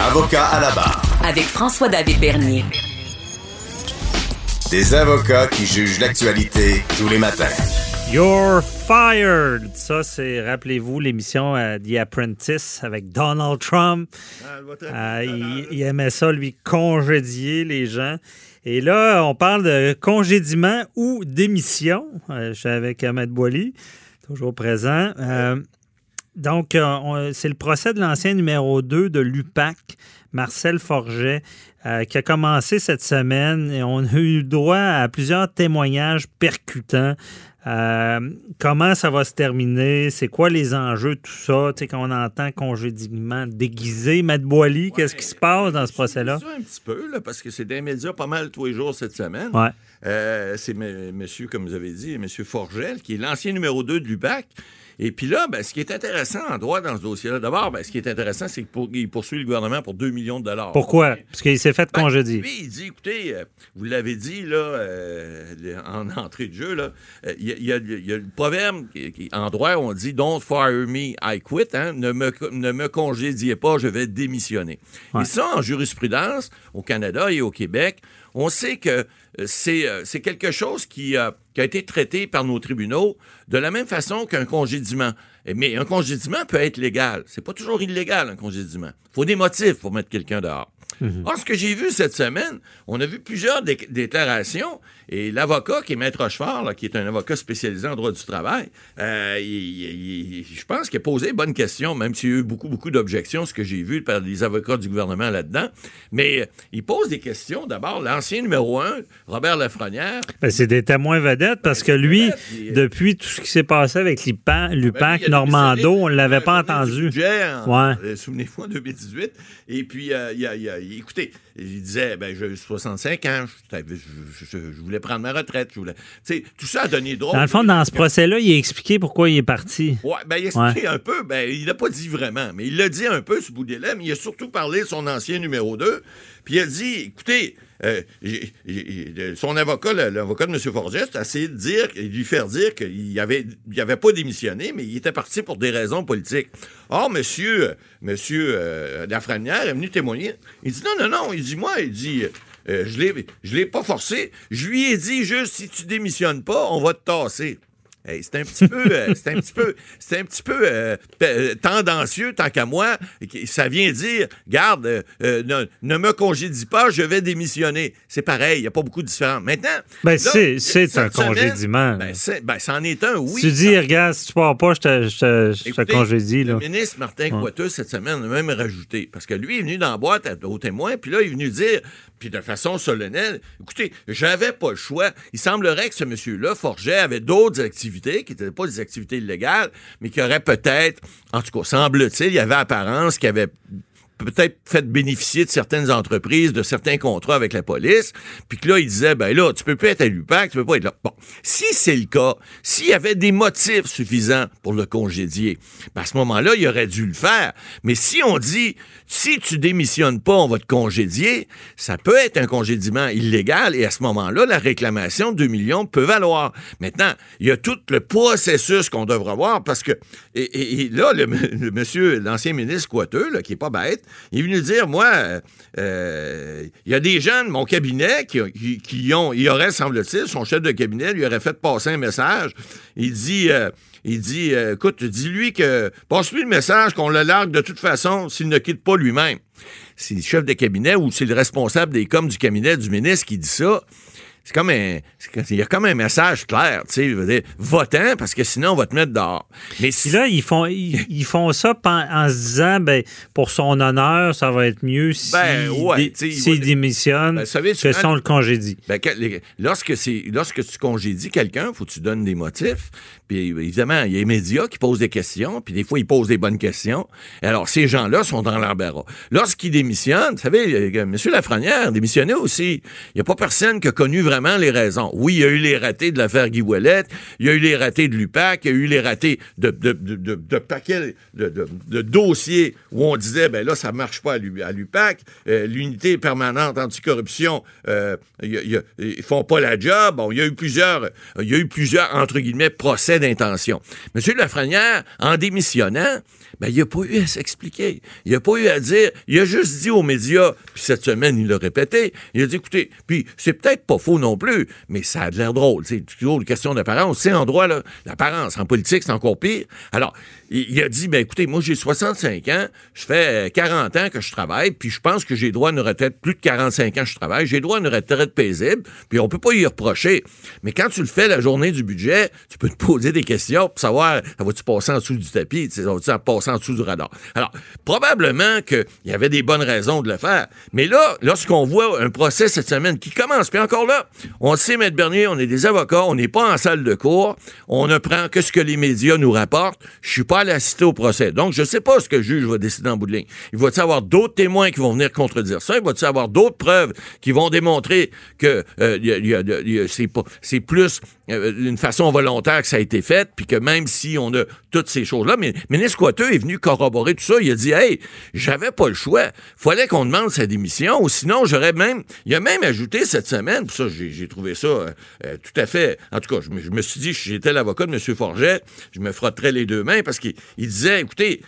Avocat à la barre. Avec François-David Bernier. Des avocats qui jugent l'actualité tous les matins. You're fired! Ça, c'est, rappelez-vous, l'émission euh, The Apprentice avec Donald Trump. Euh, il, il aimait ça, lui, congédier les gens. Et là, on parle de congédiement ou démission. Euh, je suis avec Ahmed Boily, toujours présent. Donc, euh, c'est le procès de l'ancien numéro 2 de l'UPAC, Marcel Forget, euh, qui a commencé cette semaine et on a eu droit à plusieurs témoignages percutants. Euh, comment ça va se terminer? C'est quoi les enjeux, tout ça? Tu sais, quand on entend congédiement déguisé, Matt Boily, qu'est-ce qui se passe dans ce procès-là? Ça un petit peu, là, parce que c'est des médias pas mal tous les jours cette semaine. Ouais. Euh, c'est m- monsieur, comme vous avez dit, monsieur Forgel, qui est l'ancien numéro 2 de l'UPAC. Et puis là, ben, ce qui est intéressant en droit dans ce dossier-là, d'abord, ben, ce qui est intéressant, c'est qu'il poursuit le gouvernement pour 2 millions de dollars. Pourquoi? Parce qu'il s'est fait Ben, congédier. Lui, il dit, écoutez, euh, vous l'avez dit là, euh, en entrée de jeu, euh, il y, a- y y le proverbe en droit, on dit Don't fire me, I quit. hein, ne, me, ne me congédiez pas, je vais démissionner. Ouais. Et ça, en jurisprudence, au Canada et au Québec, on sait que euh, c'est euh, c'est quelque chose qui, euh, qui a été traité par nos tribunaux de la même façon qu'un congédiement. Et- Mais un congédiement peut être légal. C'est pas toujours illégal, un congédiement. Il faut des motifs pour mettre quelqu'un dehors. Or, ce que j'ai vu cette semaine, on a vu plusieurs dé- déclarations et l'avocat qui est Maître Rochefort, là, qui est un avocat spécialisé en droit du travail, euh, il- il- il- je pense qu'il a posé une bonne question, même s'il y a eu beaucoup, beaucoup d'objections, ce que j'ai vu par les avocats du gouvernement là-dedans. Mais euh, il pose des questions. D'abord, l'ancien numéro un, Robert Lafrenière, Ben, c'est des témoins vedettes parce que lui, euh, depuis tout ce qui s'est passé avec l'UPAC, Ben, lui, l'UPAC il a Normando, on ne l'avait pas entendu. Ouais. euh, Souvenez-vous, en 2018. Et puis, il a- il a- écoutez, il disait, ben, j'ai 65 ans, je, je- je- je voulais prendre ma retraite. Je voulais, tout ça a donné drôle. Dans le fond, dans ce procès-là, il a expliqué pourquoi il est parti. Ouais, ben, il a expliqué un peu, ben, il l'a pas dit vraiment, mais il l'a dit un peu ce bout des lèvres, mais il a surtout parlé de son ancien numéro 2, puis il a dit, écoutez, euh, son avocat, l'avocat de M. Forgest, a essayé de lui faire dire qu'il avait, il avait pas démissionné, mais il était parti pour des raisons politiques. Or, monsieur, euh, monsieur euh, Lafrenière est venu témoigner. Il dit, non, non, non, il dit, moi, il dit... euh, je je l'ai pas forcé. Je lui ai dit juste si tu démissionnes pas, on va te tasser. Hey, c'est un petit peu, euh, c'est un petit peu, c'est un petit peu euh, pe- euh, tendancieux tant qu'à moi. Ça vient dire, garde, euh, euh, ne, ne me congédie pas, je vais démissionner. C'est pareil, il n'y a pas beaucoup de différence. Maintenant, Ben, c'est- un congédiement. Ben, ben, c'en est un, oui. tu dis, regarde, si tu pars pas, je te, je te, je te Écoutez, congédie. Là. Le ministre Martin Coiteux, cette semaine, a même rajouté. Parce que lui est venu dans la boîte aux témoins, puis là, il est venu dire, puis de façon solennelle, écoutez, j'avais pas le choix. Il semblerait que ce monsieur-là, Forget, avait d'autres activités qui n'étaient pas des activités illégales, mais qui auraient peut-être, en tout cas, semble-t-il, il y avait apparence qu'il avait peut-être fait bénéficier de certaines entreprises de certains contrats avec la police, puis que là, il disait, ben là, tu peux pas être à l'UPAC, tu peux pas être là. Bon, si c'est le cas, s'il y avait des motifs suffisants pour le congédier, ben à ce moment-là, il aurait dû le faire. Mais si on dit, si tu démissionnes pas, on va te congédier, ça peut être un congédiement illégal, et à ce moment-là, la réclamation de 2 millions peut valoir. Maintenant, il y a tout le processus qu'on devra voir, parce que, et, là, le, le monsieur, l'ancien ministre Coiteux, là, qui est pas bête, il est venu dire, moi, euh, euh, il y a des gens de mon cabinet qui, qui, ont, il aurait, semble-t-il, son chef de cabinet lui aurait fait passer un message. Il dit, il dit, euh, écoute, dis-lui que, passe-lui le message qu'on le largue de toute façon s'il ne quitte pas lui-même. C'est le chef de cabinet ou c'est le responsable des coms du cabinet du ministre qui dit ça. C'est comme un. Il y a comme un message clair, tu sais, je veux dire, votant, parce que sinon, on va te mettre dehors. Mais si, là, ils font, ils, ils font ça en se disant, ben, pour son honneur, ça va être mieux s'il Ben, ouais, il va- démissionne Ben, savez, que si on le congédie. Ben, lorsque, lorsque tu congédies quelqu'un, faut que tu donnes des motifs. Puis évidemment, il y a les médias qui posent des questions, puis des fois, ils posent des bonnes questions. Alors, ces gens-là sont dans l'embarras. Lorsqu'ils démissionnent, vous savez, euh, M. Lafrenière démissionnait aussi. Il n'y a pas personne qui a connu vraiment les raisons. Oui, il y a eu les ratés de l'affaire Guy il y a eu les ratés de l'UPAC, il y a eu les ratés de, paquets de, dossiers où on disait, ben là, ça marche pas à l'U- à l'UPAC, Euh, l'unité permanente anticorruption, euh, a- a- ils font pas la job. Bon, il y a eu plusieurs, il y a eu plusieurs, entre guillemets, procès d'intention. Monsieur Lafrenière, en démissionnant, Ben, il n'a pas eu à s'expliquer. Il n'a pas eu à dire. Il a juste dit aux médias, puis cette semaine, il l'a répété. Il a dit, écoutez, puis c'est peut-être pas faux non plus, mais ça a de l'air drôle. C'est toujours une question d'apparence. C'est en droit, l'apparence. En politique, c'est encore pire. Alors, il, a dit, ben écoutez, moi, j'ai 65 ans, je fais 40 ans que je travaille, puis je pense que j'ai droit à une retraite, plus de 45 ans que je travaille, j'ai droit à une retraite paisible, puis on peut pas y reprocher. Mais quand tu le fais la journée du budget, tu peux te poser des questions pour savoir, ça va-tu passer en dessous du tapis, ça va-tu passer en dessous du radar? Alors, probablement qu'il y avait des bonnes raisons de le faire. Mais là, lorsqu'on voit un procès cette semaine qui commence, puis encore là, on sait, Maître Bernier, on est des avocats, on n'est pas en salle de cours, on ne prend que ce que les médias nous rapportent. Je suis pas à l'assister au procès. Donc, je sais pas ce que le juge va décider en bout de ligne. Il va-t-il avoir d'autres témoins qui vont venir contredire ça? Il va-t-il avoir d'autres preuves qui vont démontrer que c'est plus euh, d'une façon volontaire que ça a été fait, puis que même si on a toutes ces choses-là, mais ministre est venu corroborer tout ça. Il a dit, hey, j'avais pas le choix. Fallait qu'on demande sa démission, ou sinon j'aurais même, il a même ajouté cette semaine, ça, j'ai trouvé ça euh, euh, tout à fait, en tout cas, je me, suis dit, j'étais l'avocat de M. Forget, je me frotterais les deux mains parce qu'il disait, écoutez,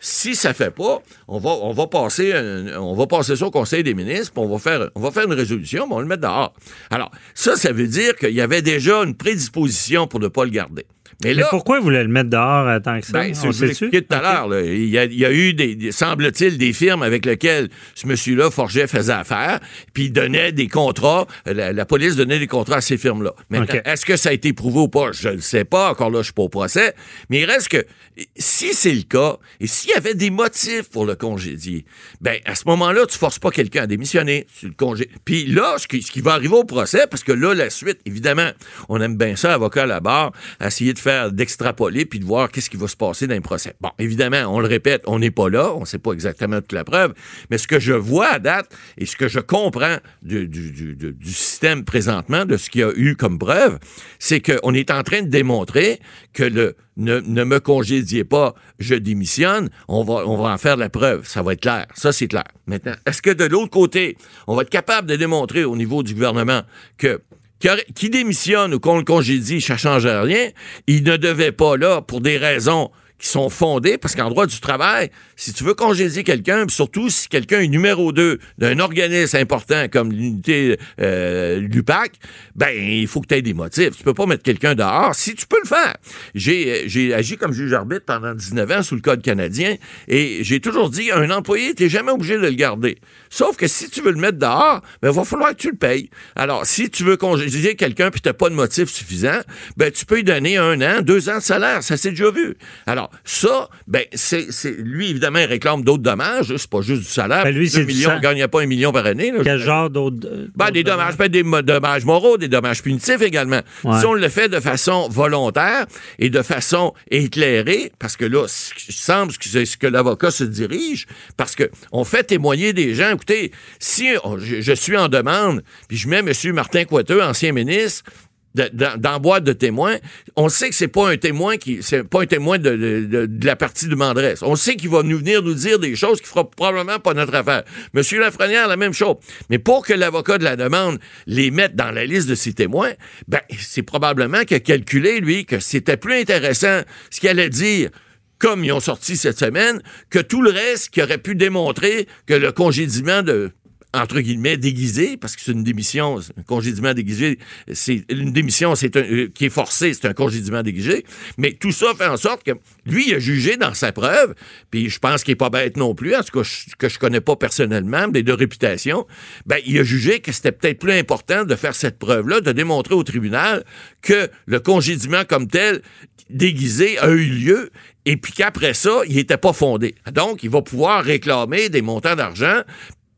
si ça fait pas, on va, on va passer, on va passer ça au Conseil des ministres, puis on va faire, on va faire une résolution, mais on va le mettre dehors. Alors, ça, ça veut dire qu'il y avait déjà une prédisposition pour ne pas le garder. Mais, pourquoi vous voulez le mettre dehors euh, tant que ça? Ben, on sait tout à l'heure. Il, y a, eu, des, semble-t-il, des firmes avec lesquelles ce monsieur-là, Forget, faisait affaire, puis il donnait des contrats, la, police donnait des contrats à ces firmes-là. Maintenant, est-ce que ça a été prouvé ou pas? Je ne sais pas. Encore là, je ne suis pas au procès. Mais il reste que, si c'est le cas, et s'il y avait des motifs pour le congédier, ben à ce moment-là, tu forces pas quelqu'un à démissionner. Tu le congé... Puis là, ce qui, ce qui va arriver au procès, parce que là, la suite, évidemment, on aime bien ça, avocat à la barre, essayer de faire d'extrapoler puis de voir qu'est-ce qui va se passer dans un procès. Bon, évidemment, on le répète, on n'est pas là, on ne sait pas exactement toute la preuve, mais ce que je vois à date et ce que je comprends du, système présentement, de ce qu'il y a eu comme preuve, c'est qu'on est en train de démontrer que le ne, me congédiez pas, je démissionne, on va, on va en faire la preuve. Ça va être clair. Ça, c'est clair. Maintenant, est-ce que de l'autre côté, on va être capable de démontrer au niveau du gouvernement que qui, démissionne ou qu'on le congédie, ça ne change rien. Il ne devait pas là pour des raisons qui sont fondées, parce qu'en droit du travail, si tu veux congédier quelqu'un, surtout si quelqu'un est numéro 2 d'un organisme important comme l'unité euh, l'UPAC, ben il faut que tu aies des motifs. Tu peux pas mettre quelqu'un dehors si tu peux le faire. J'ai, agi comme juge arbitre pendant 19 ans sous le Code canadien et j'ai toujours dit un employé, tu jamais obligé de le garder. Sauf que si tu veux le mettre dehors, ben, il va falloir que tu le payes. Alors, si tu veux congédier quelqu'un puis tu n'as pas de motif suffisant, ben, tu peux lui donner un an, deux ans de salaire. Ça s'est déjà vu. Alors, ça, ben, c'est, lui, évidemment, il réclame d'autres dommages. C'est pas juste du salaire. Ben, lui, c'est millions, il gagne pas un million par année. Quel genre d'autres. Ben, des dommages, pas des dommages moraux, des dommages punitifs également. Si on le fait de façon volontaire et de façon éclairée, parce que là, il semble que c'est ce que l'avocat se dirige, parce qu'on fait témoigner des gens écoutez, si je, suis en demande, puis je mets M. Martin Coiteux, ancien ministre, boîte de témoins, on sait que c'est pas un témoin qui c'est pas un témoin de, la partie de Mandresse. On sait qu'il va nous venir nous dire des choses qui fera probablement pas notre affaire. Monsieur Lafrenière, la même chose. Mais pour que l'avocat de la demande les mette dans la liste de ses témoins, ben c'est probablement qu'il a calculé lui que c'était plus intéressant ce qu'il allait dire comme ils ont sorti cette semaine, que tout le reste qui aurait pu démontrer que le congédiement de entre guillemets, déguisé, parce que c'est une démission, un congédiement déguisé, c'est une démission c'est euh, qui est forcée, c'est un congédiement déguisé. Mais tout ça fait en sorte que lui, il a jugé dans sa preuve, puis je pense qu'il n'est pas bête non plus, en tout cas, que je connais pas personnellement, mais de réputation, ben, il a jugé que c'était peut-être plus important de faire cette preuve-là, de démontrer au tribunal que le congédiement comme tel, déguisé, a eu lieu et puis qu'après ça, il n'était pas fondé. Donc, il va pouvoir réclamer des montants d'argent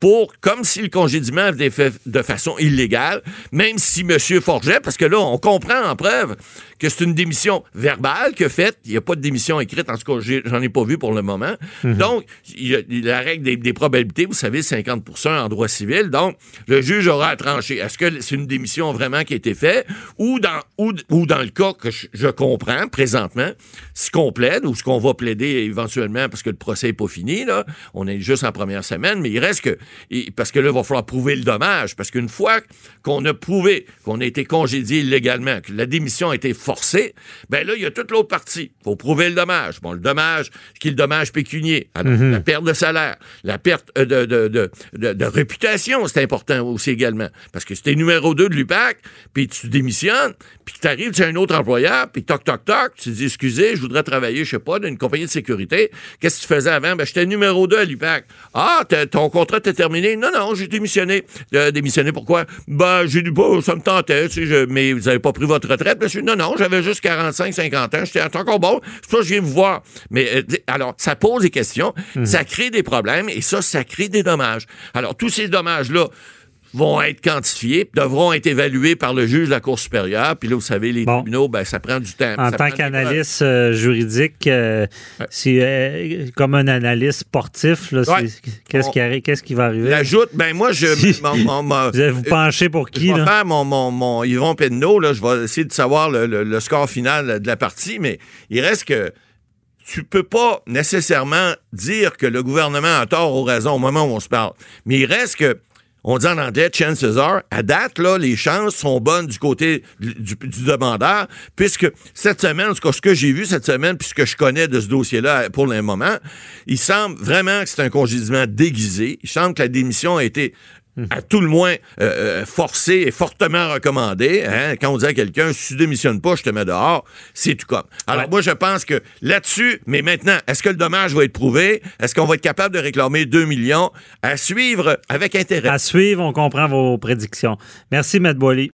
pour, comme si le congédiement avait été fait de façon illégale, même si M. Forget, parce que là, on comprend en preuve que c'est une démission verbale que faite. Il n'y a pas de démission écrite, en tout cas, j'en ai pas vu pour le moment. Mhm. Donc, il y a la règle des, probabilités, vous savez, 50% en droit civil. Donc, le juge aura à trancher. Est-ce que c'est une démission vraiment qui a été faite? Ou dans, ou, dans le cas que je, comprends présentement, ce qu'on plaide ou ce qu'on va plaider éventuellement parce que le procès n'est pas fini, là, on est juste en première semaine, mais il reste que Et, parce que là, il va falloir prouver le dommage. Parce qu'une fois qu'on a prouvé qu'on a été congédié illégalement, que la démission a été forcée, ben là, il y a toute l'autre partie. Il faut prouver le dommage. Bon, le dommage, qui est le dommage pécunier. Alors, la perte de salaire, la perte euh, de, de, de, de, de réputation, c'est important aussi également. Parce que si t'es numéro 2 de l'UPAC, puis tu démissionnes, puis que t'arrives chez un autre employeur, puis toc, toc, toc, tu te dis, excusez, je voudrais travailler, je sais pas, dans une compagnie de sécurité. Qu'est-ce que tu faisais avant? Ben, j'étais numéro 2 à l'UPAC. Ah, ton contrat t'est terminé? Non, non, j'ai démissionné. Euh, démissionné pourquoi? Ben, j'ai dit, bah, ça me tentait, tu sais, je- mais vous avez pas pris votre retraite, monsieur? Non, non, j'avais juste 45, 50 ans, j'étais encore bon, c'est ça que je viens vous voir. Mais, euh, alors, ça pose des questions, ça crée des problèmes, et ça, ça crée des dommages. Alors, tous ces dommages-là, vont être quantifiés, puis devront être évalués par le juge de la Cour supérieure. Puis là, vous savez, les Bon. tribunaux, ben, ça prend du temps. En tant qu'analyste euh, juridique, euh, c'est euh, comme un analyste sportif, Ouais. qu'est-ce qui qui va arriver? L'ajoute, ben moi, je... Si. mon- mon- mon- Vous allez vous pencher pour Je qui, vais là? faire mon, mon, mon Yvon Penneau, là, je vais essayer de savoir le, le- le score final de la partie, mais il reste que tu peux pas nécessairement dire que le gouvernement a tort ou raison au moment où on se parle. Mais il reste que on dit en anglais, chances are, à date, là, les chances sont bonnes du côté du, demandeur, puisque cette semaine, ce que, ce que j'ai vu cette semaine, puisque je connais de ce dossier-là pour le moment, il semble vraiment que c'est un congédiement déguisé. Il semble que la démission a été à tout le moins euh, euh, forcé et fortement recommandé. Hein? Quand on dit à quelqu'un, si tu démissionnes pas, je te mets dehors, c'est tout comme. Alors Ouais. moi, je pense que là-dessus, mais maintenant, est-ce que le dommage va être prouvé? Est-ce qu'on va être capable de réclamer 2 millions? À suivre avec intérêt? À suivre, on comprend vos prédictions. Merci, Matt Boily.